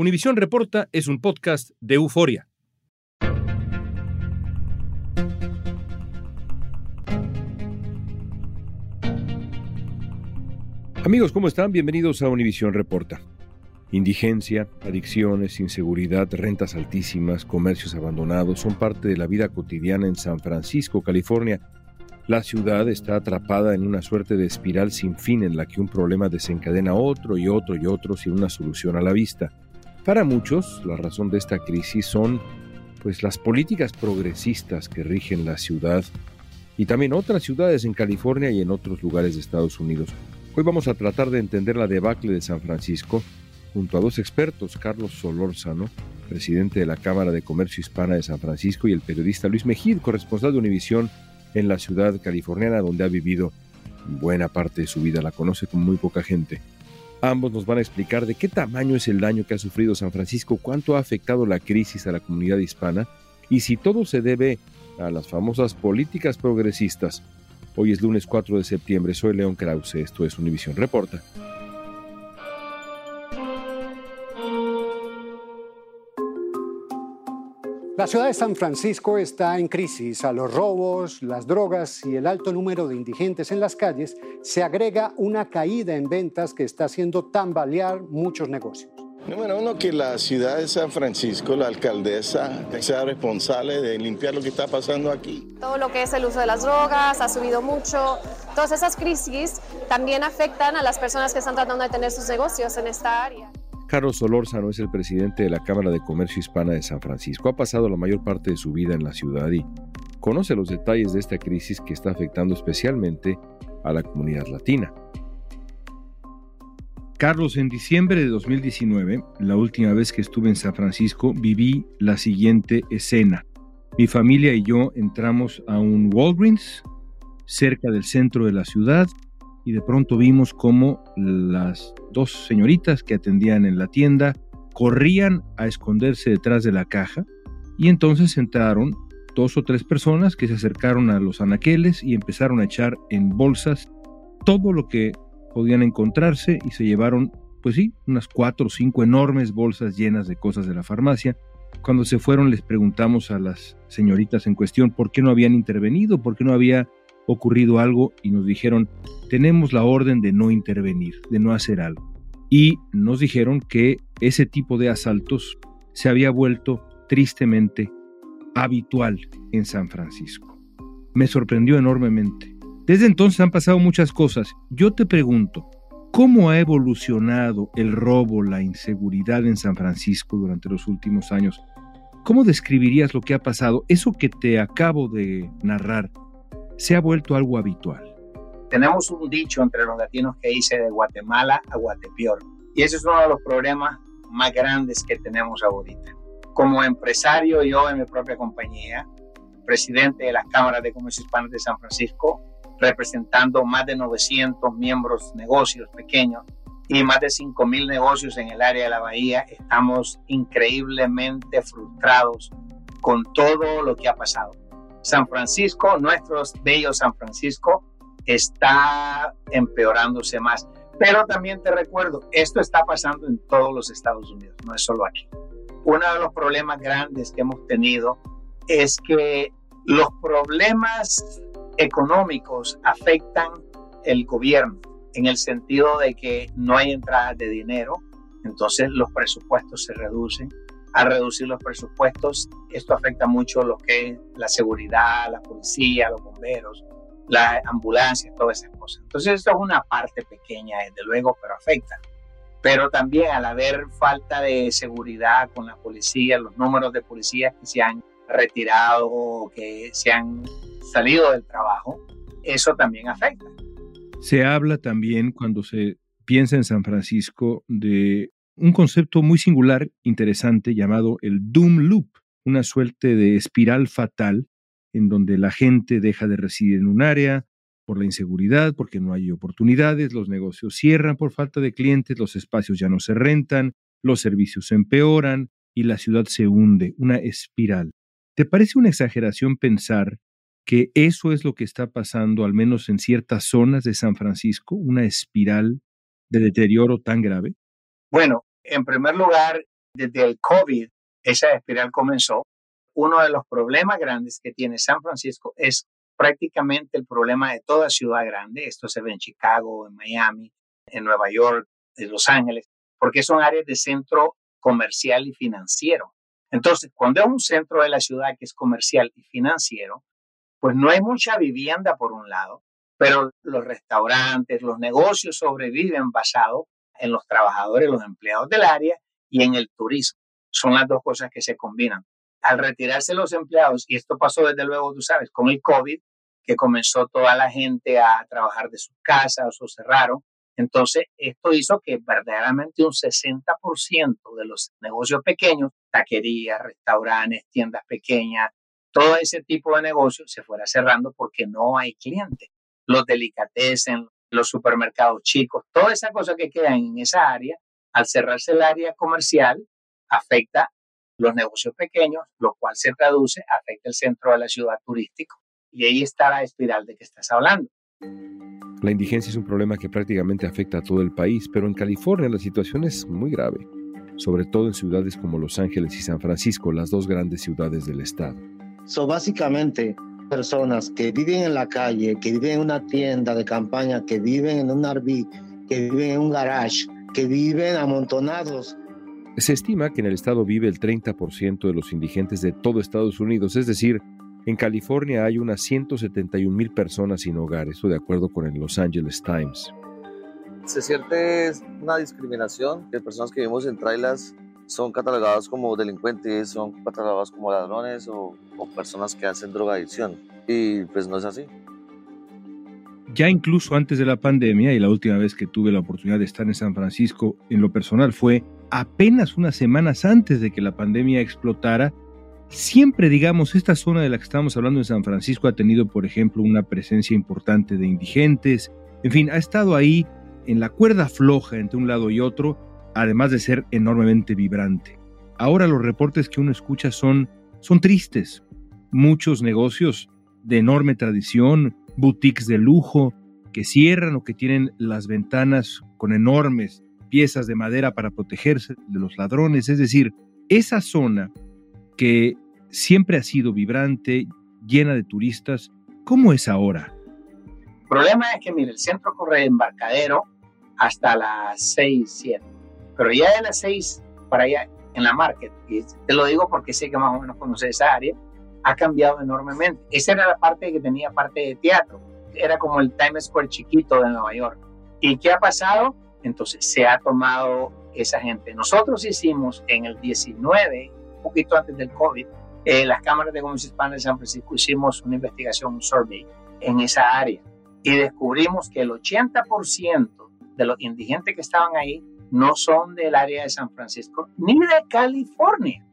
Univisión Reporta es un podcast de euforia. Amigos, ¿cómo están? Bienvenidos a Univisión Reporta. Indigencia, adicciones, inseguridad, rentas altísimas, comercios abandonados son parte de la vida cotidiana en San Francisco, California. La ciudad está atrapada en una suerte de espiral sin fin en la que un problema desencadena otro y otro y otro sin una solución a la vista. Para muchos, la razón de esta crisis son pues las políticas progresistas que rigen la ciudad y también otras ciudades en California y en otros lugares de Estados Unidos. Hoy vamos a tratar de entender la debacle de San Francisco junto a dos expertos, Carlos Solórzano, presidente de la Cámara de Comercio Hispana de San Francisco, y el periodista Luis Mejid, corresponsal de Univisión en la ciudad californiana donde ha vivido buena parte de su vida, la conoce con muy poca gente. Ambos nos van a explicar de qué tamaño es el daño que ha sufrido San Francisco, cuánto ha afectado la crisis a la comunidad hispana y si todo se debe a las famosas políticas progresistas. Hoy es lunes 4 de septiembre, soy León Krause, esto es Univisión Reporta. La ciudad de San Francisco está en crisis. A los robos, las drogas y el alto número de indigentes en las calles se agrega una caída en ventas que está haciendo tambalear muchos negocios. Número uno, que la ciudad de San Francisco, la alcaldesa, sea responsable de limpiar lo que está pasando aquí. Todo lo que es el uso de las drogas ha subido mucho. Todas esas crisis también afectan a las personas que están tratando de tener sus negocios en esta área. Carlos Solórzano es el presidente de la Cámara de Comercio Hispana de San Francisco. Ha pasado la mayor parte de su vida en la ciudad y conoce los detalles de esta crisis que está afectando especialmente a la comunidad latina. Carlos, en diciembre de 2019, la última vez que estuve en San Francisco, viví la siguiente escena. Mi familia y yo entramos a un Walgreens cerca del centro de la ciudad y de pronto vimos como las dos señoritas que atendían en la tienda corrían a esconderse detrás de la caja y entonces entraron dos o tres personas que se acercaron a los anaqueles y empezaron a echar en bolsas todo lo que podían encontrarse y se llevaron, pues sí, unas cuatro o cinco enormes bolsas llenas de cosas de la farmacia. Cuando se fueron les preguntamos a las señoritas en cuestión por qué no habían intervenido, por qué no había ocurrido algo y nos dijeron, tenemos la orden de no intervenir, de no hacer algo. Y nos dijeron que ese tipo de asaltos se había vuelto tristemente habitual en San Francisco. Me sorprendió enormemente. Desde entonces han pasado muchas cosas. Yo te pregunto, ¿cómo ha evolucionado el robo, la inseguridad en San Francisco durante los últimos años? ¿Cómo describirías lo que ha pasado? Eso que te acabo de narrar, se ha vuelto algo habitual. Tenemos un dicho entre los latinos que dice de Guatemala a Guatepeor. Y ese es uno de los problemas más grandes que tenemos ahorita. Como empresario, yo en mi propia compañía, presidente de las cámaras de comercio hispanas de San Francisco, representando más de 900 miembros, negocios pequeños y más de 5.000 negocios en el área de la bahía, estamos increíblemente frustrados con todo lo que ha pasado. San Francisco, nuestro bello San Francisco, está empeorándose más. Pero también te recuerdo, esto está pasando en todos los Estados Unidos, no es solo aquí. Uno de los problemas grandes que hemos tenido es que los problemas económicos afectan el gobierno en el sentido de que no hay entrada de dinero, entonces los presupuestos se reducen, a reducir los presupuestos. Esto afecta mucho lo que es la seguridad, la policía, los bomberos, la ambulancia, todas esas cosas. Entonces esto es una parte pequeña, desde luego, pero afecta. Pero también al haber falta de seguridad con la policía, los números de policías que se han retirado que se han salido del trabajo, eso también afecta. Se habla también cuando se piensa en San Francisco de un concepto muy singular, interesante, llamado el Doom Loop, una suerte de espiral fatal en donde la gente deja de residir en un área por la inseguridad, porque no hay oportunidades, los negocios cierran por falta de clientes, los espacios ya no se rentan, los servicios se empeoran y la ciudad se hunde, una espiral. ¿Te parece una exageración pensar que eso es lo que está pasando, al menos en ciertas zonas de San Francisco, una espiral de deterioro tan grave? Bueno, en primer lugar, desde el COVID, esa espiral comenzó. Uno de los problemas grandes que tiene San Francisco es prácticamente el problema de toda ciudad grande. Esto se ve en Chicago, en Miami, en Nueva York, en Los Ángeles, porque son áreas de centro comercial y financiero. Entonces, cuando es un centro de la ciudad que es comercial y financiero, pues no hay mucha vivienda por un lado, pero los restaurantes, los negocios sobreviven basados en los trabajadores, los empleados del área y en el turismo. Son las dos cosas que se combinan. Al retirarse los empleados, y esto pasó desde luego, tú sabes, con el COVID, que comenzó toda la gente a trabajar de sus casas o cerraron, entonces, esto hizo que verdaderamente un 60% de los negocios pequeños, taquerías, restaurantes, tiendas pequeñas, todo ese tipo de negocios se fuera cerrando porque no hay clientes. Los delicatessen, los supermercados chicos, toda esa cosa que queda en esa área, al cerrarse el área comercial, afecta los negocios pequeños, lo cual se traduce, afecta el centro de la ciudad turístico. Y ahí está la espiral de que estás hablando. La indigencia es un problema que prácticamente afecta a todo el país, pero en California la situación es muy grave, sobre todo en ciudades como Los Ángeles y San Francisco, las dos grandes ciudades del estado. Son básicamente, personas que viven en la calle, que viven en una tienda de campaña, que viven en un RV, que viven en un garage, que viven amontonados. Se estima que en el estado vive el 30% de los indigentes de todo Estados Unidos, es decir, en California hay unas 171 mil personas sin hogar, esto de acuerdo con el Los Angeles Times. Se siente una discriminación que personas que vivimos en trailers son catalogadas como delincuentes, son catalogadas como ladrones o personas que hacen drogadicción. Y pues no es así. Ya incluso antes de la pandemia y la última vez que tuve la oportunidad de estar en San Francisco en lo personal fue apenas unas semanas antes de que la pandemia explotara Siempre, digamos, esta zona de la que estamos hablando en San Francisco ha tenido, por ejemplo, una presencia importante de indigentes. En fin, ha estado ahí en la cuerda floja entre un lado y otro, además de ser enormemente vibrante. Ahora los reportes que uno escucha son, son tristes. Muchos negocios de enorme tradición, boutiques de lujo, que cierran o que tienen las ventanas con enormes piezas de madera para protegerse de los ladrones. Es decir, esa zona que siempre ha sido vibrante, llena de turistas. ¿Cómo es ahora? El problema es que, mire, el centro corre de embarcadero hasta las 6, 7. Pero ya de las 6 para allá en la market, y te lo digo porque sé que más o menos conoces esa área, ha cambiado enormemente. Esa era la parte que tenía parte de teatro. Era como el Times Square chiquito de Nueva York. ¿Y qué ha pasado? Entonces se ha tomado esa gente. Nosotros hicimos en el 19 poquito antes del COVID, eh, las cámaras de comercio hispana de San Francisco hicimos una investigación, un survey en esa área y descubrimos que el 80% de los indigentes que estaban ahí no son del área de San Francisco ni de California.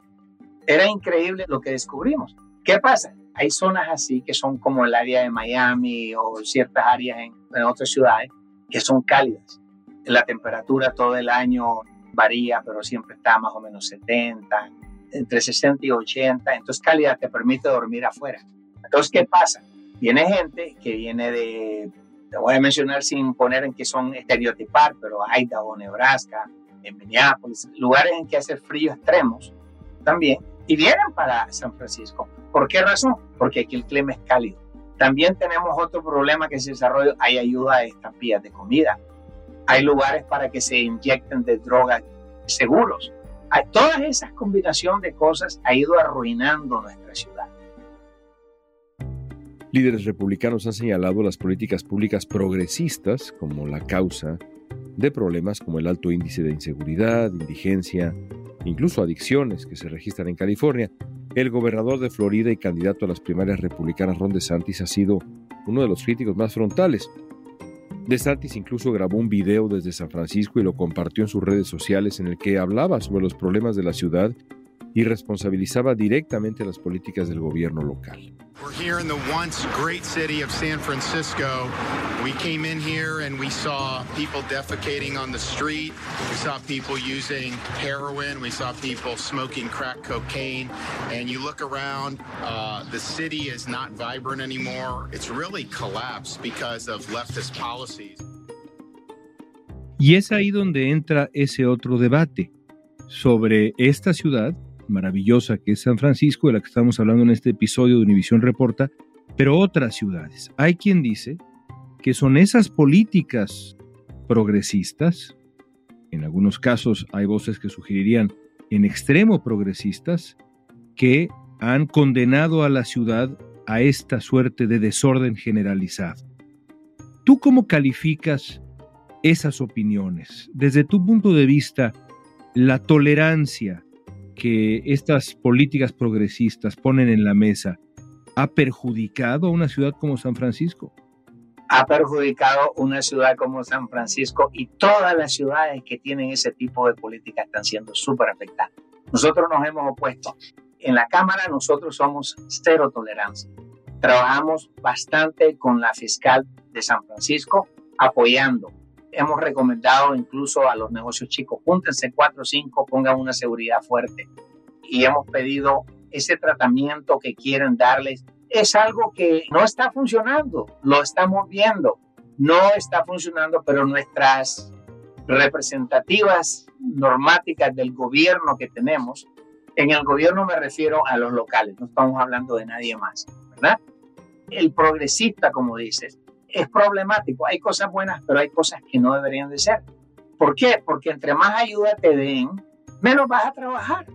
Era increíble lo que descubrimos. ¿Qué pasa? Hay zonas así que son como el área de Miami o ciertas áreas en, otras ciudades que son cálidas. La temperatura todo el año varía, pero siempre está más o menos 70, entre 60 y 80, entonces calidad te permite dormir afuera. Entonces, ¿qué pasa? Viene gente que viene de, te voy a mencionar sin poner en que son estereotipar, pero Idaho, Nebraska, en Minneapolis, lugares en que hace frío extremos también, y vienen para San Francisco. ¿Por qué razón? Porque aquí el clima es cálido. También tenemos otro problema que se desarrolla, hay ayuda a estampillas de comida, hay lugares para que se inyecten de drogas seguros. Todas esas combinación de cosas ha ido arruinando nuestra ciudad. Líderes republicanos han señalado las políticas públicas progresistas como la causa de problemas como el alto índice de inseguridad, indigencia, incluso adicciones que se registran en California. El gobernador de Florida y candidato a las primarias republicanas Ron DeSantis ha sido uno de los críticos más frontales. DeSantis incluso grabó un video desde San Francisco y lo compartió en sus redes sociales en el que hablaba sobre los problemas de la ciudad y responsabilizaba directamente las políticas del gobierno local. We're here in the once great city of San Francisco. We came in here and we saw people defecating on the street. We saw people using heroin. We saw people smoking crack cocaine. And you look around, uh, the city is not vibrant anymore. It's really collapsed because of leftist policies. Y es ahí donde entra ese otro debate. sobre esta ciudad maravillosa que es San Francisco, de la que estamos hablando en este episodio de Univisión Reporta, pero otras ciudades. Hay quien dice que son esas políticas progresistas, en algunos casos hay voces que sugerirían en extremo progresistas, que han condenado a la ciudad a esta suerte de desorden generalizado. ¿Tú cómo calificas esas opiniones? Desde tu punto de vista, la tolerancia que estas políticas progresistas ponen en la mesa ha perjudicado a una ciudad como San Francisco? Ha perjudicado una ciudad como San Francisco y todas las ciudades que tienen ese tipo de política están siendo súper afectadas. Nosotros nos hemos opuesto. En la Cámara nosotros somos cero tolerancia. Trabajamos bastante con la fiscal de San Francisco apoyando. Hemos recomendado incluso a los negocios chicos, júntense cuatro o cinco, pongan una seguridad fuerte. Y hemos pedido ese tratamiento que quieren darles. Es algo que no está funcionando, lo estamos viendo. No está funcionando, pero nuestras representativas normáticas del gobierno que tenemos, en el gobierno me refiero a los locales, no estamos hablando de nadie más, ¿verdad? El progresista, como dices, es problemático. Hay cosas buenas, pero hay cosas que no deberían de ser. ¿Por qué? Porque entre más ayuda te den, menos vas a trabajar.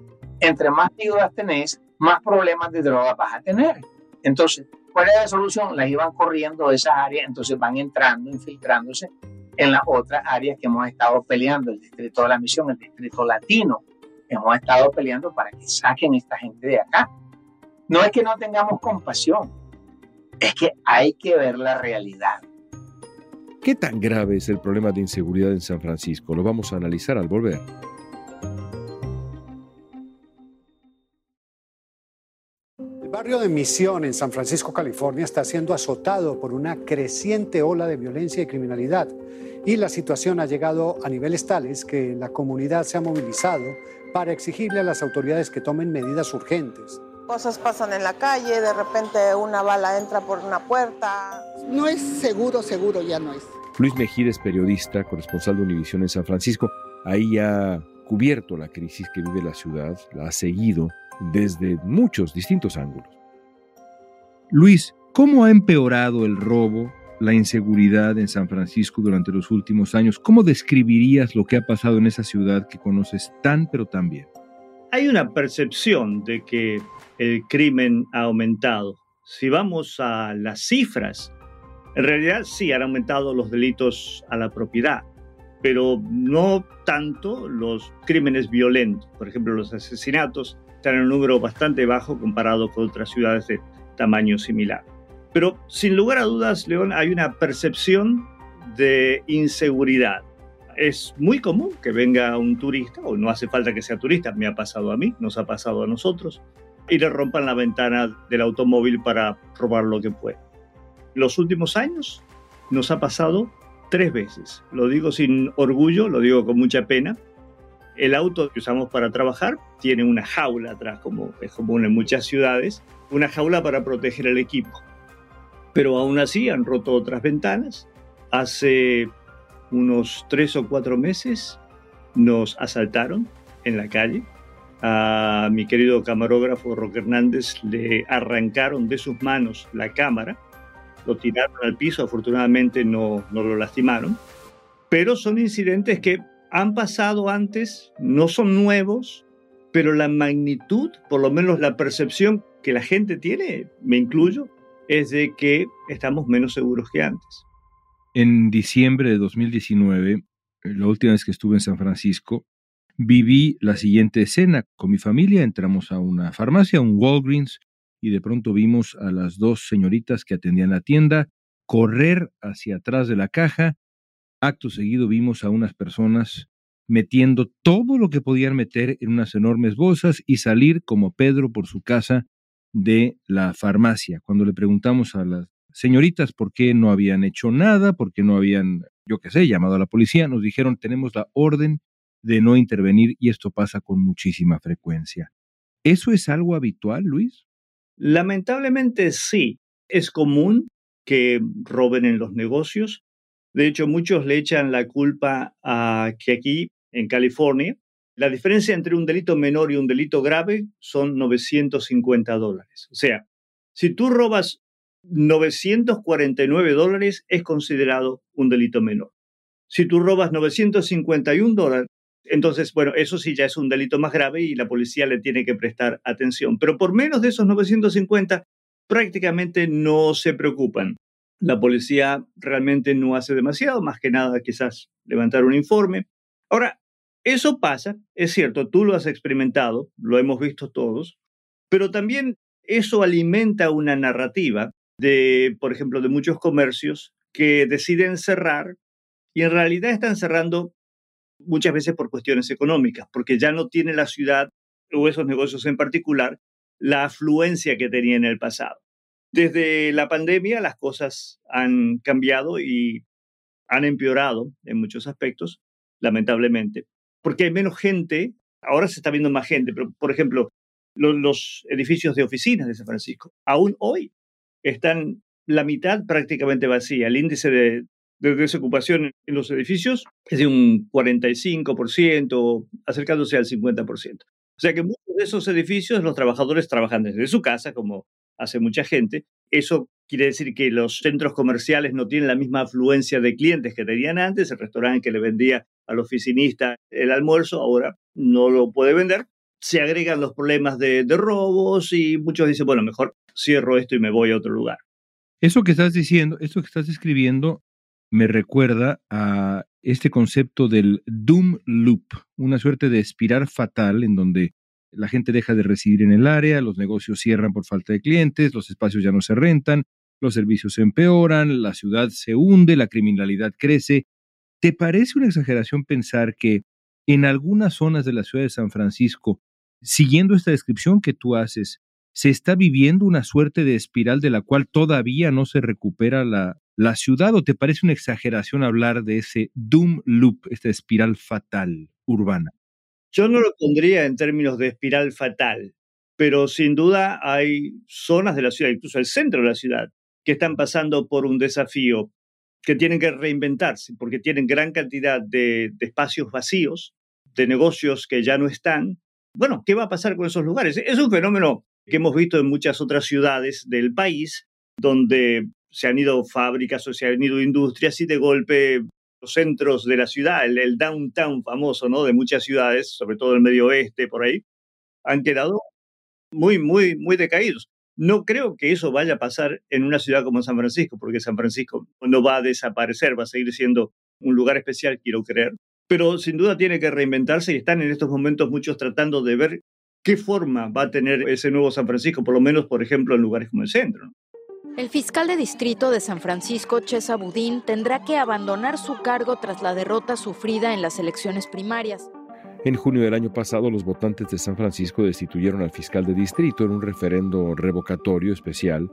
Entre más ayudas tenés, más problemas de droga vas a tener. Entonces, ¿cuál es la solución? Las iban corriendo de esas áreas, entonces van entrando, infiltrándose en las otras áreas que hemos estado peleando, el distrito de la misión, el distrito latino. Hemos estado peleando para que saquen esta gente de acá. No es que no tengamos compasión, es que hay que ver la realidad. ¿Qué tan grave es el problema de inseguridad en San Francisco? Lo vamos a analizar al volver. El barrio de Misión en San Francisco, California, está siendo azotado por una creciente ola de violencia y criminalidad. Y la situación ha llegado a niveles tales que la comunidad se ha movilizado para exigirle a las autoridades que tomen medidas urgentes cosas pasan en la calle, de repente una bala entra por una puerta. No es seguro, seguro ya no es. Luis Mejía es periodista, corresponsal de Univisión en San Francisco. Ahí ha cubierto la crisis que vive la ciudad, la ha seguido desde muchos distintos ángulos. Luis, ¿cómo ha empeorado el robo, la inseguridad en San Francisco durante los últimos años? ¿Cómo describirías lo que ha pasado en esa ciudad que conoces tan pero tan bien? Hay una percepción de que el crimen ha aumentado. Si vamos a las cifras, en realidad sí han aumentado los delitos a la propiedad, pero no tanto los crímenes violentos. Por ejemplo, los asesinatos están en un número bastante bajo comparado con otras ciudades de tamaño similar. Pero sin lugar a dudas, León, hay una percepción de inseguridad. Es muy común que venga un turista, o no hace falta que sea turista, me ha pasado a mí, nos ha pasado a nosotros, y le rompan la ventana del automóvil para robar lo que puede. Los últimos años nos ha pasado tres veces. Lo digo sin orgullo, lo digo con mucha pena. El auto que usamos para trabajar tiene una jaula atrás, como es común en muchas ciudades, una jaula para proteger el equipo. Pero aún así han roto otras ventanas. Hace unos tres o cuatro meses nos asaltaron en la calle a mi querido camarógrafo Roque Hernández le arrancaron de sus manos la cámara, lo tiraron al piso, afortunadamente no, no lo lastimaron, pero son incidentes que han pasado antes, no son nuevos, pero la magnitud, por lo menos la percepción que la gente tiene, me incluyo, es de que estamos menos seguros que antes. En diciembre de 2019, la última vez que estuve en San Francisco, viví la siguiente escena. Con mi familia entramos a una farmacia, un Walgreens, y de pronto vimos a las dos señoritas que atendían la tienda correr hacia atrás de la caja. Acto seguido vimos a unas personas metiendo todo lo que podían meter en unas enormes bolsas y salir como Pedro por su casa de la farmacia. Cuando le preguntamos a las señoritas por qué no habían hecho nada, por qué no habían, yo qué sé, llamado a la policía, nos dijeron tenemos la orden de no intervenir y esto pasa con muchísima frecuencia. ¿Eso es algo habitual, Luis? Lamentablemente sí. Es común que roben en los negocios. De hecho, muchos le echan la culpa a que aquí, en California, la diferencia entre un delito menor y un delito grave son 950 dólares. O sea, si tú robas 949 dólares, es considerado un delito menor. Si tú robas 951 dólares, entonces, bueno, eso sí ya es un delito más grave y la policía le tiene que prestar atención. Pero por menos de esos 950, prácticamente no se preocupan. La policía realmente no hace demasiado, más que nada quizás levantar un informe. Ahora, eso pasa, es cierto, tú lo has experimentado, lo hemos visto todos, pero también eso alimenta una narrativa de, por ejemplo, de muchos comercios que deciden cerrar y en realidad están cerrando muchas veces por cuestiones económicas, porque ya no tiene la ciudad o esos negocios en particular la afluencia que tenía en el pasado. Desde la pandemia las cosas han cambiado y han empeorado en muchos aspectos, lamentablemente, porque hay menos gente, ahora se está viendo más gente, pero por ejemplo, los, edificios de oficinas de San Francisco, aún hoy están la mitad prácticamente vacía. El índice de, de desocupación en los edificios es de un 45%, acercándose al 50%. O sea que muchos de esos edificios los trabajadores trabajan desde su casa, como hace mucha gente. Eso quiere decir que los centros comerciales no tienen la misma afluencia de clientes que tenían antes. El restaurante que le vendía al oficinista el almuerzo ahora no lo puede vender. Se agregan los problemas de, robos y muchos dicen, bueno, mejor cierro esto y me voy a otro lugar. Eso que estás diciendo, esto que estás describiendo, me recuerda a este concepto del doom loop, una suerte de espiral fatal en donde la gente deja de residir en el área, los negocios cierran por falta de clientes, los espacios ya no se rentan, los servicios se empeoran, la ciudad se hunde, la criminalidad crece. ¿Te parece una exageración pensar que en algunas zonas de la ciudad de San Francisco, siguiendo esta descripción que tú haces, se está viviendo una suerte de espiral de la cual todavía no se recupera la, la ciudad o te parece una exageración hablar de ese doom loop, esta espiral fatal urbana? Yo no lo pondría en términos de espiral fatal, pero sin duda hay zonas de la ciudad, incluso el centro de la ciudad, que están pasando por un desafío, que tienen que reinventarse, porque tienen gran cantidad de, de espacios vacíos, de negocios que ya no están. Bueno, ¿qué va a pasar con esos lugares? Es un fenómeno que hemos visto en muchas otras ciudades del país, donde se han ido fábricas o se han ido industrias y de golpe los centros de la ciudad, el, downtown famoso, ¿no? De muchas ciudades, sobre todo el medio oeste, por ahí, han quedado muy, muy, muy decaídos. No creo que eso vaya a pasar en una ciudad como San Francisco, porque San Francisco no va a desaparecer, va a seguir siendo un lugar especial, quiero creer. Pero sin duda tiene que reinventarse y están en estos momentos muchos tratando de ver qué forma va a tener ese nuevo San Francisco, por lo menos, por ejemplo, en lugares como el centro. El fiscal de distrito de San Francisco, Chesa Budín, tendrá que abandonar su cargo tras la derrota sufrida en las elecciones primarias. En junio del año pasado, los votantes de San Francisco destituyeron al fiscal de distrito en un referendo revocatorio especial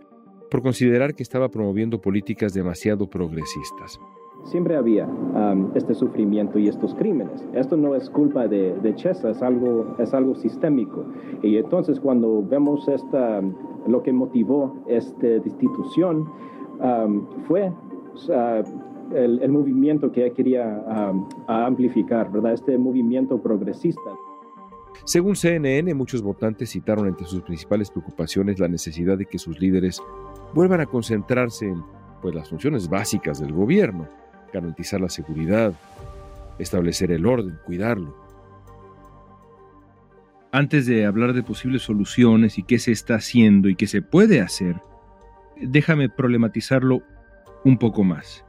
por considerar que estaba promoviendo políticas demasiado progresistas siempre había um, este sufrimiento y estos crímenes. Esto no es culpa de, de Chesa, es algo, es algo sistémico. Y entonces cuando vemos esta, lo que motivó esta destitución um, fue uh, el, movimiento que quería um, amplificar, ¿verdad? Este movimiento progresista. Según CNN, muchos votantes citaron entre sus principales preocupaciones la necesidad de que sus líderes vuelvan a concentrarse en pues, las funciones básicas del gobierno garantizar la seguridad, establecer el orden, cuidarlo. Antes de hablar de posibles soluciones y qué se está haciendo y qué se puede hacer, déjame problematizarlo un poco más.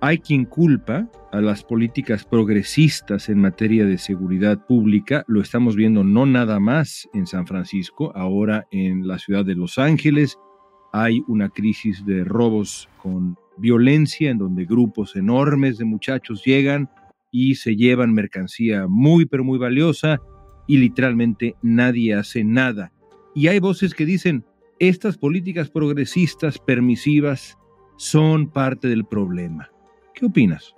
Hay quien culpa a las políticas progresistas en materia de seguridad pública, lo estamos viendo no nada más en San Francisco, ahora en la ciudad de Los Ángeles hay una crisis de robos con violencia en donde grupos enormes de muchachos llegan y se llevan mercancía muy pero muy valiosa y literalmente nadie hace nada. Y hay voces que dicen, estas políticas progresistas permisivas son parte del problema. ¿Qué opinas?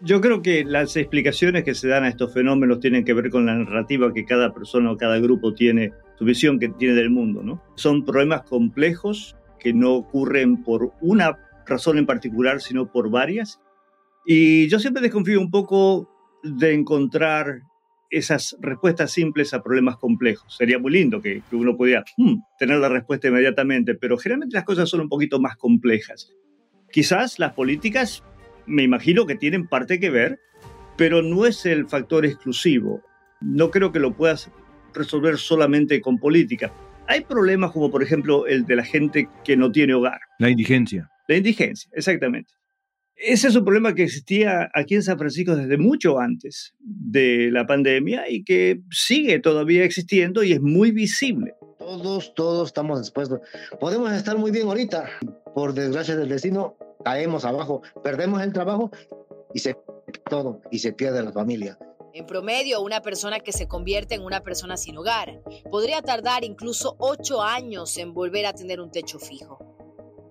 Yo creo que las explicaciones que se dan a estos fenómenos tienen que ver con la narrativa que cada persona o cada grupo tiene, su visión que tiene del mundo, ¿no? Son problemas complejos que no ocurren por una razón en particular, sino por varias. Y yo siempre desconfío un poco de encontrar esas respuestas simples a problemas complejos. Sería muy lindo que, uno pudiera hmm, tener la respuesta inmediatamente, pero generalmente las cosas son un poquito más complejas. Quizás las políticas, me imagino que tienen parte que ver, pero no es el factor exclusivo. No creo que lo puedas resolver solamente con política. Hay problemas como por ejemplo el de la gente que no tiene hogar. La indigencia. La indigencia, exactamente. Ese es un problema que existía aquí en San Francisco desde mucho antes de la pandemia y que sigue todavía existiendo y es muy visible. Todos, todos estamos expuestos. Podemos estar muy bien ahorita. Por desgracia del destino, caemos abajo, perdemos el trabajo y se todo y se pierde la familia. En promedio, una persona que se convierte en una persona sin hogar podría tardar incluso ocho años en volver a tener un techo fijo.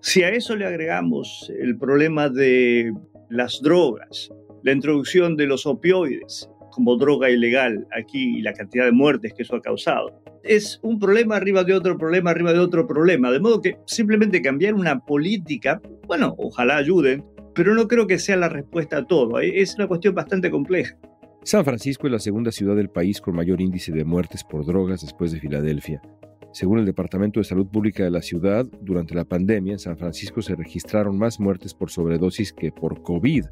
Si a eso le agregamos el problema de las drogas, la introducción de los opioides como droga ilegal aquí y la cantidad de muertes que eso ha causado, es un problema arriba de otro problema, arriba de otro problema. De modo que simplemente cambiar una política, bueno, ojalá ayuden, pero no creo que sea la respuesta a todo. Es una cuestión bastante compleja. San Francisco es la segunda ciudad del país con mayor índice de muertes por drogas después de Filadelfia. Según el Departamento de Salud Pública de la ciudad, durante la pandemia en San Francisco se registraron más muertes por sobredosis que por COVID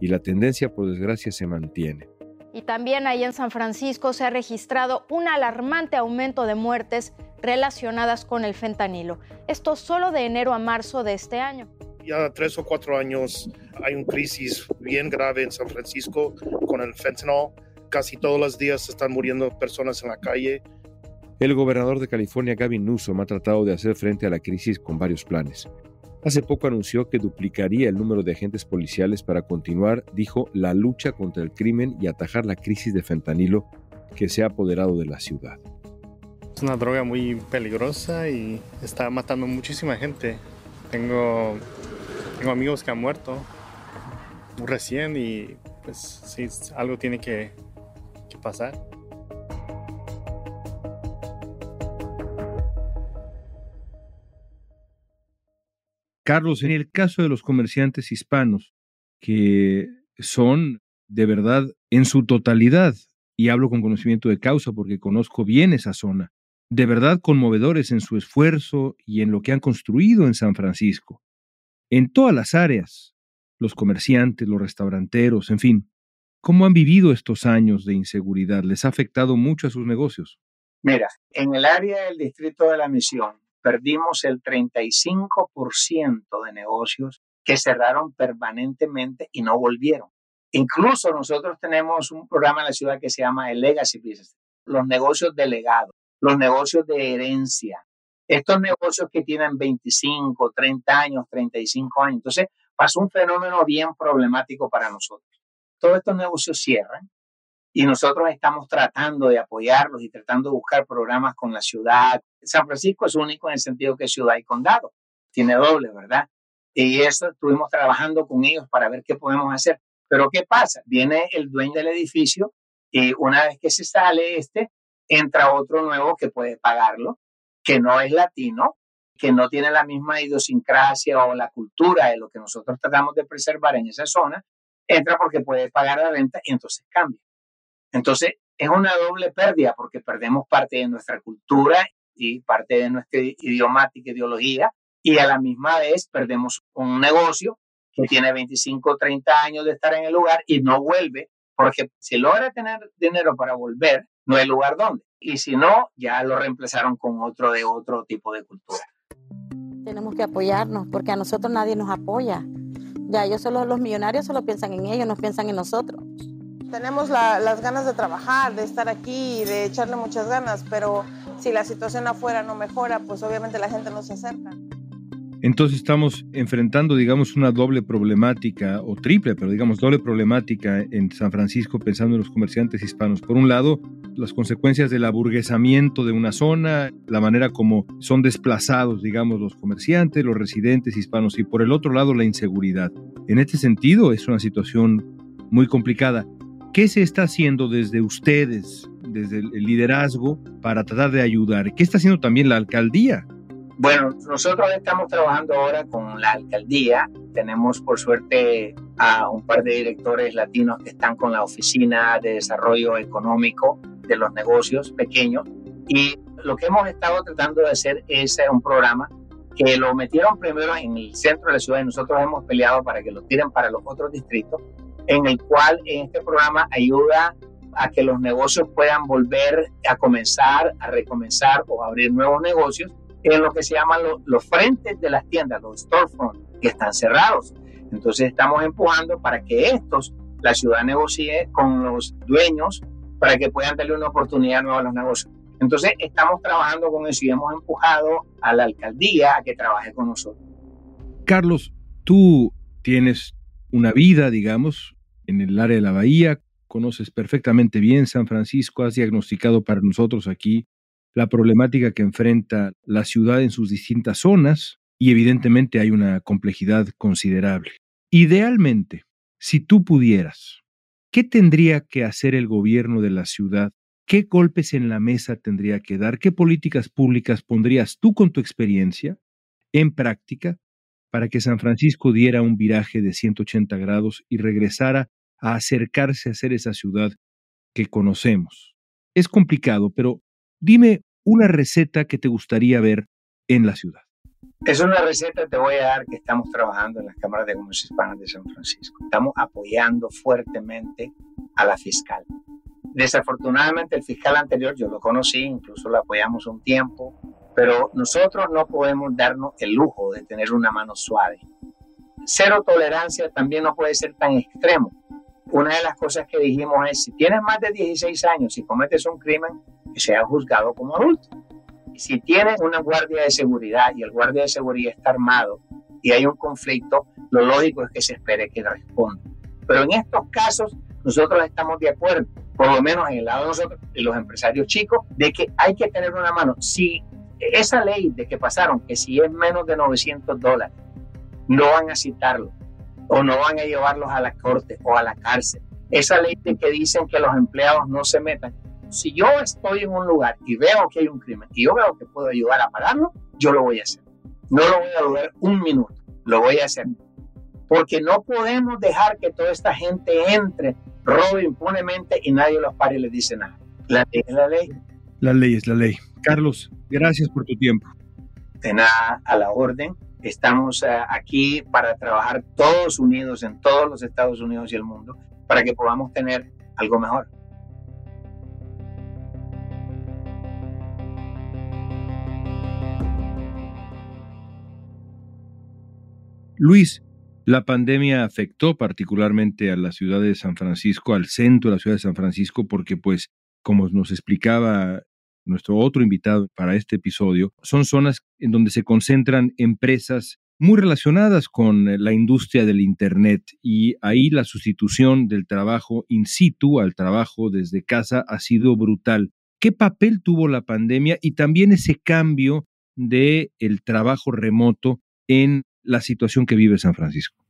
y la tendencia, por desgracia, se mantiene. Y también ahí en San Francisco se ha registrado un alarmante aumento de muertes relacionadas con el fentanilo. Esto solo de enero a marzo de este año. Ya tres o cuatro años hay una crisis bien grave en San Francisco con el fentanil. Casi todos los días están muriendo personas en la calle el gobernador de California, Gavin Newsom, ha tratado de hacer frente a la crisis con varios planes. Hace poco anunció que duplicaría el número de agentes policiales para continuar, dijo, la lucha contra el crimen y atajar la crisis de fentanilo que se ha apoderado de la ciudad. Es una droga muy peligrosa y está matando muchísima gente. Tengo, amigos que han muerto recién y pues sí, algo tiene que pasar. Carlos, en el caso de los comerciantes hispanos, que son de verdad en su totalidad, y hablo con conocimiento de causa porque conozco bien esa zona, de verdad conmovedores en su esfuerzo y en lo que han construido en San Francisco. En todas las áreas, los comerciantes, los restauranteros, en fin, ¿cómo han vivido estos años de inseguridad? ¿Les ha afectado mucho a sus negocios? Mira, en el área del distrito de la Misión, perdimos el 35% de negocios que cerraron permanentemente y no volvieron. Incluso nosotros tenemos un programa en la ciudad que se llama el Legacy Business, los negocios delegados, los negocios de herencia, estos negocios que tienen 25, 30 años, 35 años. Entonces, pasó un fenómeno bien problemático para nosotros. Todos estos negocios cierran y nosotros estamos tratando de apoyarlos y tratando de buscar programas con la ciudad. San Francisco es único en el sentido que es ciudad y condado, tiene doble, ¿verdad? Y eso estuvimos trabajando con ellos para ver qué podemos hacer. Pero ¿qué pasa? Viene el dueño del edificio y una vez que se sale este, entra otro nuevo que puede pagarlo, que no es latino, que no tiene la misma idiosincrasia o la cultura de lo que nosotros tratamos de preservar en esa zona, entra porque puede pagar la renta y entonces cambia. Entonces, es una doble pérdida porque perdemos parte de nuestra cultura y parte de nuestra idiomática ideología y a la misma vez perdemos un negocio que tiene 25 o 30 años de estar en el lugar y no vuelve porque si logra tener dinero para volver, no hay lugar donde. Y si no, ya lo reemplazaron con otro de otro tipo de cultura. Tenemos que apoyarnos porque a nosotros nadie nos apoya. Ya ellos solo los millonarios solo piensan en ellos, no piensan en nosotros tenemos las ganas de trabajar, de estar aquí, de echarle muchas ganas, pero si la situación afuera no mejora, pues obviamente la gente no se acerca. Entonces estamos enfrentando, digamos, una doble problemática, o triple, pero digamos doble problemática en San Francisco pensando en los comerciantes hispanos. Por un lado, las consecuencias del aburguesamiento de una zona, la manera como son desplazados, digamos, los comerciantes, los residentes hispanos, y por el otro lado, la inseguridad. En este sentido, es una situación muy complicada. ¿Qué se está haciendo desde ustedes, desde el liderazgo, para tratar de ayudar? ¿Qué está haciendo también la alcaldía? Bueno, nosotros estamos trabajando ahora con la alcaldía Tenemos por suerte a un par de directores latinos que están con la Oficina de Desarrollo Económico de los Negocios Pequeños. Y lo que hemos estado tratando de hacer es un programa que lo metieron primero en el centro de la ciudad y nosotros hemos peleado para que lo tiren para los otros distritos, en el cual este programa ayuda a que los negocios puedan volver a comenzar, a recomenzar o abrir nuevos negocios en lo que se llaman los, frentes de las tiendas, los storefronts, que están cerrados. Entonces estamos empujando para que estos, la ciudad negocie con los dueños para que puedan darle una oportunidad nueva a los negocios. Entonces estamos trabajando con eso y hemos empujado a la alcaldía a que trabaje con nosotros. Carlos, tú tienes una vida, digamos, en el área de la bahía, conoces perfectamente bien San Francisco, has diagnosticado para nosotros aquí la problemática que enfrenta la ciudad en sus distintas zonas y evidentemente hay una complejidad considerable. Idealmente, si tú pudieras, ¿qué tendría que hacer el gobierno de la ciudad? ¿Qué golpes en la mesa tendría que dar? ¿Qué políticas públicas pondrías tú con tu experiencia en práctica para que San Francisco diera un viraje de 180 grados y regresara a acercarse a ser esa ciudad que conocemos? Es complicado, pero Dime una receta que te gustaría ver en la ciudad. Es una receta, te voy a dar, que estamos trabajando en las cámaras de comercio hispanas de San Francisco. Estamos apoyando fuertemente a la fiscal. Desafortunadamente, el fiscal anterior yo lo conocí, incluso lo apoyamos un tiempo, pero nosotros no podemos darnos el lujo de tener una mano suave. Cero tolerancia también no puede ser tan extremo. Una de las cosas que dijimos es, si tienes más de 16 años y cometes un crimen, que sea juzgado como adulto. Si tiene una guardia de seguridad y el guardia de seguridad está armado y hay un conflicto, lo lógico es que se espere que responda. Pero en estos casos nosotros estamos de acuerdo, por lo menos en el lado de nosotros, de los empresarios chicos, de que hay que tener una mano. Si esa ley de que pasaron, que si es menos de 900 dólares, no van a citarlo o no van a llevarlos a la corte o a la cárcel. Esa ley de que dicen que los empleados no se metan, si yo estoy en un lugar y veo que hay un crimen y yo veo que puedo ayudar a pararlo, yo lo voy a hacer. No lo voy a dudar un minuto, lo voy a hacer. Porque no podemos dejar que toda esta gente entre, robe impunemente y nadie los pare y les dice nada. La ley es la ley. La ley es la ley. Carlos, gracias por tu tiempo. De nada, a la orden. Estamos eh, aquí para trabajar todos unidos en todos los Estados Unidos y el mundo para que podamos tener algo mejor. Luis, la pandemia afectó particularmente a la ciudad de San Francisco, al centro de la ciudad de San Francisco, porque pues, como nos explicaba nuestro otro invitado para este episodio, son zonas en donde se concentran empresas muy relacionadas con la industria del Internet y ahí la sustitución del trabajo in situ al trabajo desde casa ha sido brutal. ¿Qué papel tuvo la pandemia y también ese cambio de el trabajo remoto en la situación que vive San Francisco?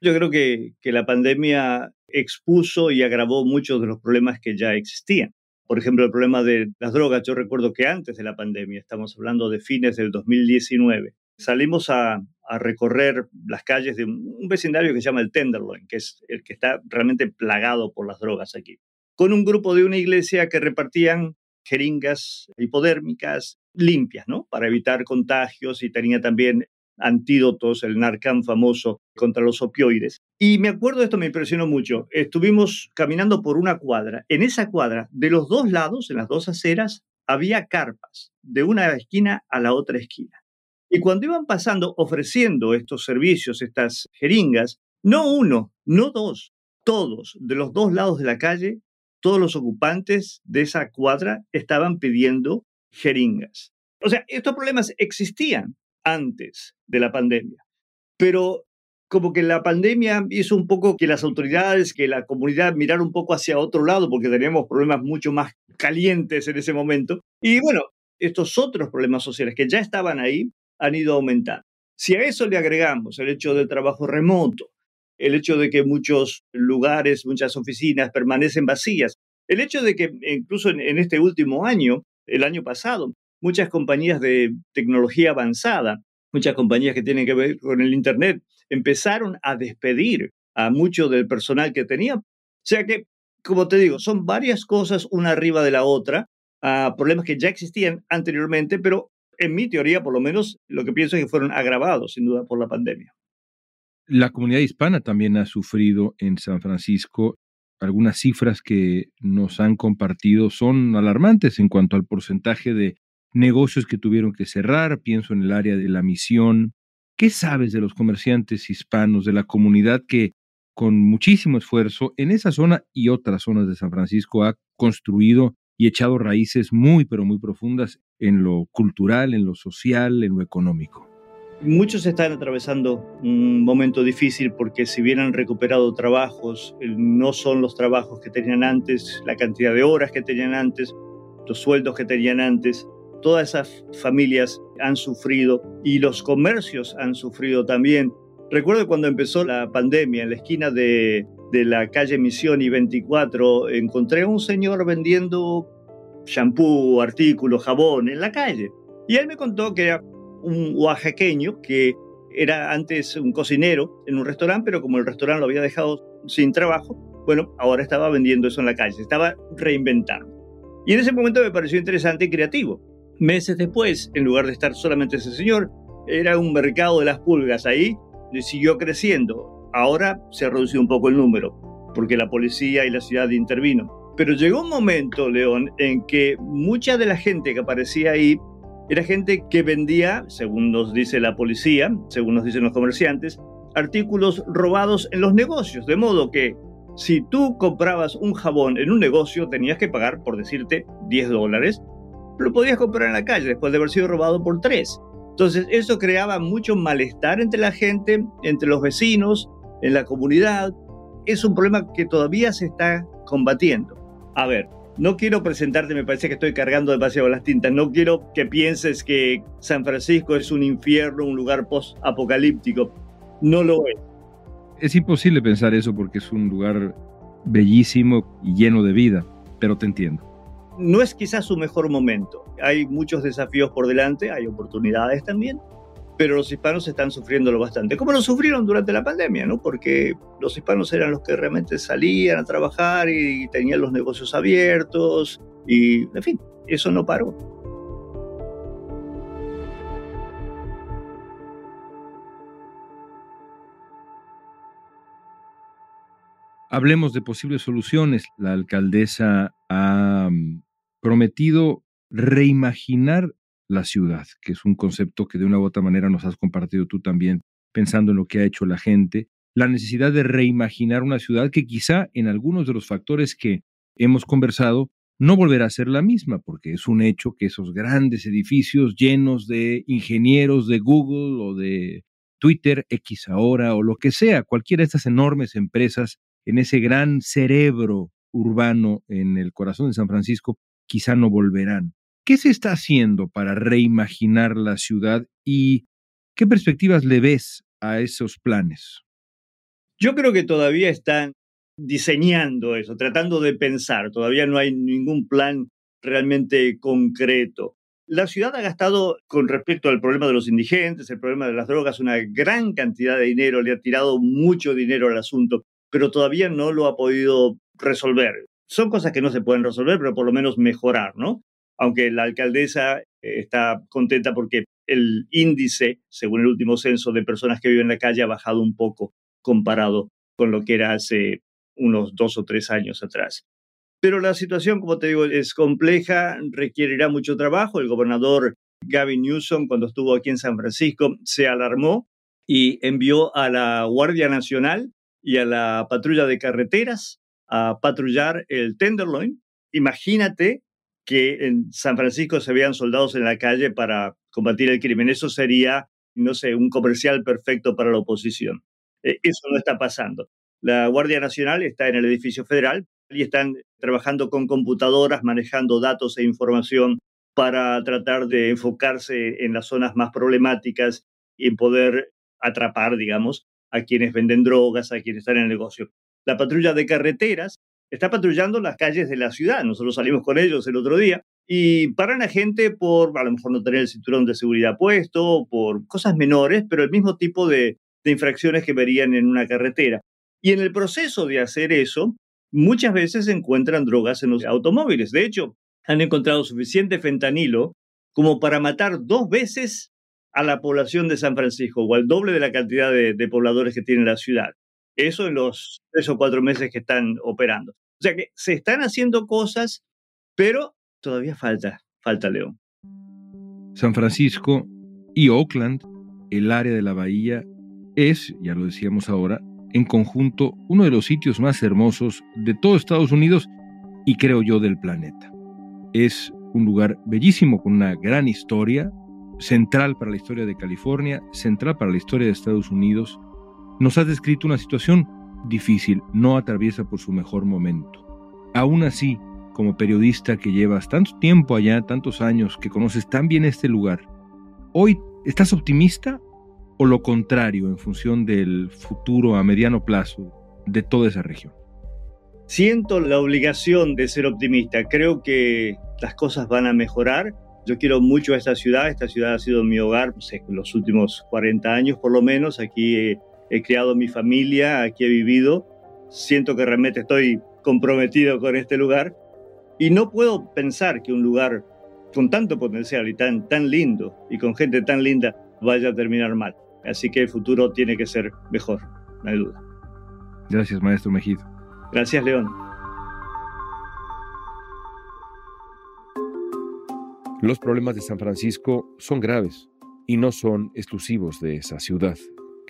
Yo creo que, que la pandemia expuso y agravó muchos de los problemas que ya existían. Por ejemplo, el problema de las drogas. Yo recuerdo que antes de la pandemia, estamos hablando de fines del 2019, salimos a, recorrer las calles de un vecindario que se llama el Tenderloin, que es el que está realmente plagado por las drogas aquí, con un grupo de una iglesia que repartían jeringas hipodérmicas limpias, ¿no? Para evitar contagios y tenía también antídotos, el Narcan famoso contra los opioides. Y me acuerdo, esto me impresionó mucho, estuvimos caminando por una cuadra. En esa cuadra, de los dos lados, en las dos aceras, había carpas, de una esquina a la otra esquina. Y cuando iban pasando ofreciendo estos servicios, estas jeringas, no uno, no dos, todos, de los dos lados de la calle, todos los ocupantes de esa cuadra estaban pidiendo jeringas. O sea, estos problemas existían, antes de la pandemia. Pero como que la pandemia hizo un poco que las autoridades, que la comunidad mirara un poco hacia otro lado, porque teníamos problemas mucho más calientes en ese momento. Y bueno, estos otros problemas sociales que ya estaban ahí han ido aumentando. Si a eso le agregamos el hecho del trabajo remoto, el hecho de que muchos lugares, muchas oficinas permanecen vacías, el hecho de que incluso en, en este último año, el año pasado, muchas compañías de tecnología avanzada, muchas compañías que tienen que ver con el Internet, empezaron a despedir a mucho del personal que tenía. O sea que, como te digo, son varias cosas una arriba de la otra, a problemas que ya existían anteriormente, pero en mi teoría, por lo menos, lo que pienso es que fueron agravados, sin duda, por la pandemia. La comunidad hispana también ha sufrido en San Francisco. Algunas cifras que nos han compartido son alarmantes en cuanto al porcentaje de negocios que tuvieron que cerrar. Pienso en el área de la misión. ¿Qué sabes de los comerciantes hispanos, de la comunidad que con muchísimo esfuerzo en esa zona y otras zonas de San Francisco ha construido y echado raíces muy, pero muy profundas en lo cultural, en lo social, en lo económico. Muchos están atravesando un momento difícil porque si bien han recuperado trabajos, no son los trabajos que tenían antes, la cantidad de horas que tenían antes, los sueldos que tenían antes. Todas esas familias han sufrido y los comercios han sufrido también. Recuerdo cuando empezó la pandemia, en la esquina de de la calle Misión y 24 encontré a un señor vendiendo shampoo, artículos, jabón en la calle. Y él me contó que era un oaxaqueño que era antes un cocinero en un restaurante, pero como el restaurante lo había dejado sin trabajo, bueno, ahora estaba vendiendo eso en la calle, estaba reinventando. Y en ese momento me pareció interesante y creativo. Meses después, en lugar de estar solamente ese señor, era un mercado de las pulgas ahí, siguió creciendo. Ahora se ha reducido un poco el número, porque la policía y la ciudad intervino. Pero llegó un momento, León, en que mucha de la gente que aparecía ahí era gente que vendía, según nos dice la policía, según nos dicen los comerciantes, artículos robados en los negocios. De modo que si tú comprabas un jabón en un negocio, tenías que pagar, por decirte, 10 dólares. Lo podías comprar en la calle después de haber sido robado por 3. Entonces, eso creaba mucho malestar entre la gente, entre los vecinos, en la comunidad, es un problema que todavía se está combatiendo. A ver, no quiero presentarte, me parece que estoy cargando demasiado las tintas, no quiero que pienses que San Francisco es un infierno, un lugar post-apocalíptico. No lo es. Es imposible pensar eso porque es un lugar bellísimo y lleno de vida, pero te entiendo. No es quizás su mejor momento. Hay muchos desafíos por delante, hay oportunidades también, pero los hispanos están sufriéndolo bastante, como lo sufrieron durante la pandemia, ¿no? Porque los hispanos eran los que realmente salían a trabajar y tenían los negocios abiertos y, en fin, eso no paró. Hablemos de posibles soluciones. La alcaldesa ha mm, prometido reimaginar la ciudad, que es un concepto que de una u otra manera nos has compartido tú también, pensando en lo que ha hecho la gente, la necesidad de reimaginar una ciudad que quizá en algunos de los factores que hemos conversado no volverá a ser la misma, porque es un hecho que esos grandes edificios llenos de ingenieros de Google o de Twitter, X ahora o lo que sea, cualquiera de estas enormes empresas en ese gran cerebro urbano en el corazón de San Francisco, quizá no volverán. ¿Qué se está haciendo para reimaginar la ciudad y qué perspectivas le ves a esos planes? Yo creo que todavía están diseñando eso, tratando de pensar. Todavía no hay ningún plan realmente concreto. La ciudad ha gastado, con respecto al problema de los indigentes, el problema de las drogas, una gran cantidad de dinero, le ha tirado mucho dinero al asunto, pero todavía no lo ha podido resolver. Son cosas que no se pueden resolver, pero por lo menos mejorar, ¿no? aunque la alcaldesa eh, está contenta porque el índice, según el último censo de personas que viven en la calle, ha bajado un poco comparado con lo que era hace unos dos o tres años atrás. Pero la situación, como te digo, es compleja, requerirá mucho trabajo. El gobernador Gavin Newsom, cuando estuvo aquí en San Francisco, se alarmó y envió a la Guardia Nacional y a la patrulla de carreteras a patrullar el Tenderloin. Imagínate que en San Francisco se vean soldados en la calle para combatir el crimen. Eso sería, no sé, un comercial perfecto para la oposición. Eh, eso no está pasando. La Guardia Nacional está en el edificio federal y están trabajando con computadoras, manejando datos e información para tratar de enfocarse en las zonas más problemáticas y poder atrapar, digamos, a quienes venden drogas, a quienes están en el negocio. La patrulla de carreteras está patrullando las calles de la ciudad. Nosotros salimos con ellos el otro día y paran a gente por a lo mejor no tener el cinturón de seguridad puesto, por cosas menores, pero el mismo tipo de de infracciones que verían en una carretera. Y en el proceso de hacer eso, muchas veces se encuentran drogas en los automóviles. De hecho, han encontrado suficiente fentanilo como para matar dos veces a la población de San Francisco, o al doble de la cantidad de, pobladores que tiene la ciudad. Eso en los tres o cuatro meses que están operando. O sea que se están haciendo cosas, pero todavía falta, falta León. San Francisco y Oakland, el área de la bahía, es, ya lo decíamos ahora, en conjunto uno de los sitios más hermosos de todo Estados Unidos y creo yo del planeta. Es un lugar bellísimo con una gran historia, central para la historia de California, central para la historia de Estados Unidos. Nos ha descrito una situación difícil, no atraviesa por su mejor momento. Aún así, como periodista que llevas tanto tiempo allá, tantos años, que conoces tan bien este lugar, ¿hoy estás optimista o lo contrario en función del futuro a mediano plazo de toda esa región? Siento la obligación de ser optimista. Creo que las cosas van a mejorar. Yo quiero mucho a esta ciudad. Esta ciudad ha sido mi hogar pues, en los últimos 40 años por lo menos. Aquí he, he criado mi familia, aquí he vivido. Siento que realmente estoy comprometido con este lugar. Y no puedo pensar que un lugar con tanto potencial y tan, tan lindo y con gente tan linda vaya a terminar mal. Así que el futuro tiene que ser mejor, no hay duda. Gracias, maestro Mejido. Gracias, León. Los problemas de San Francisco son graves y no son exclusivos de esa ciudad,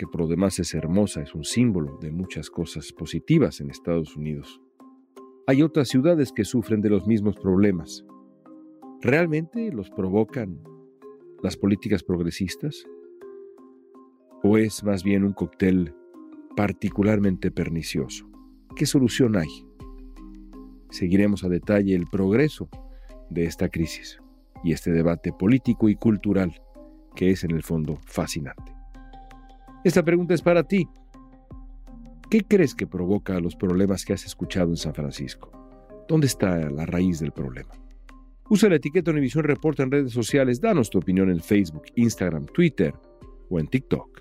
que por lo demás es hermosa, es un símbolo de muchas cosas positivas en Estados Unidos. Hay otras ciudades que sufren de los mismos problemas. ¿Realmente los provocan las políticas progresistas? ¿O es más bien un cóctel particularmente pernicioso? ¿Qué solución hay? Seguiremos a detalle el progreso de esta crisis y este debate político y cultural que es en el fondo fascinante. Esta pregunta es para ti. ¿Qué crees que provoca los problemas que has escuchado en San Francisco? ¿Dónde está la raíz del problema? Usa la etiqueta Univisión Reporta en redes sociales, danos tu opinión en Facebook, Instagram, Twitter o en TikTok.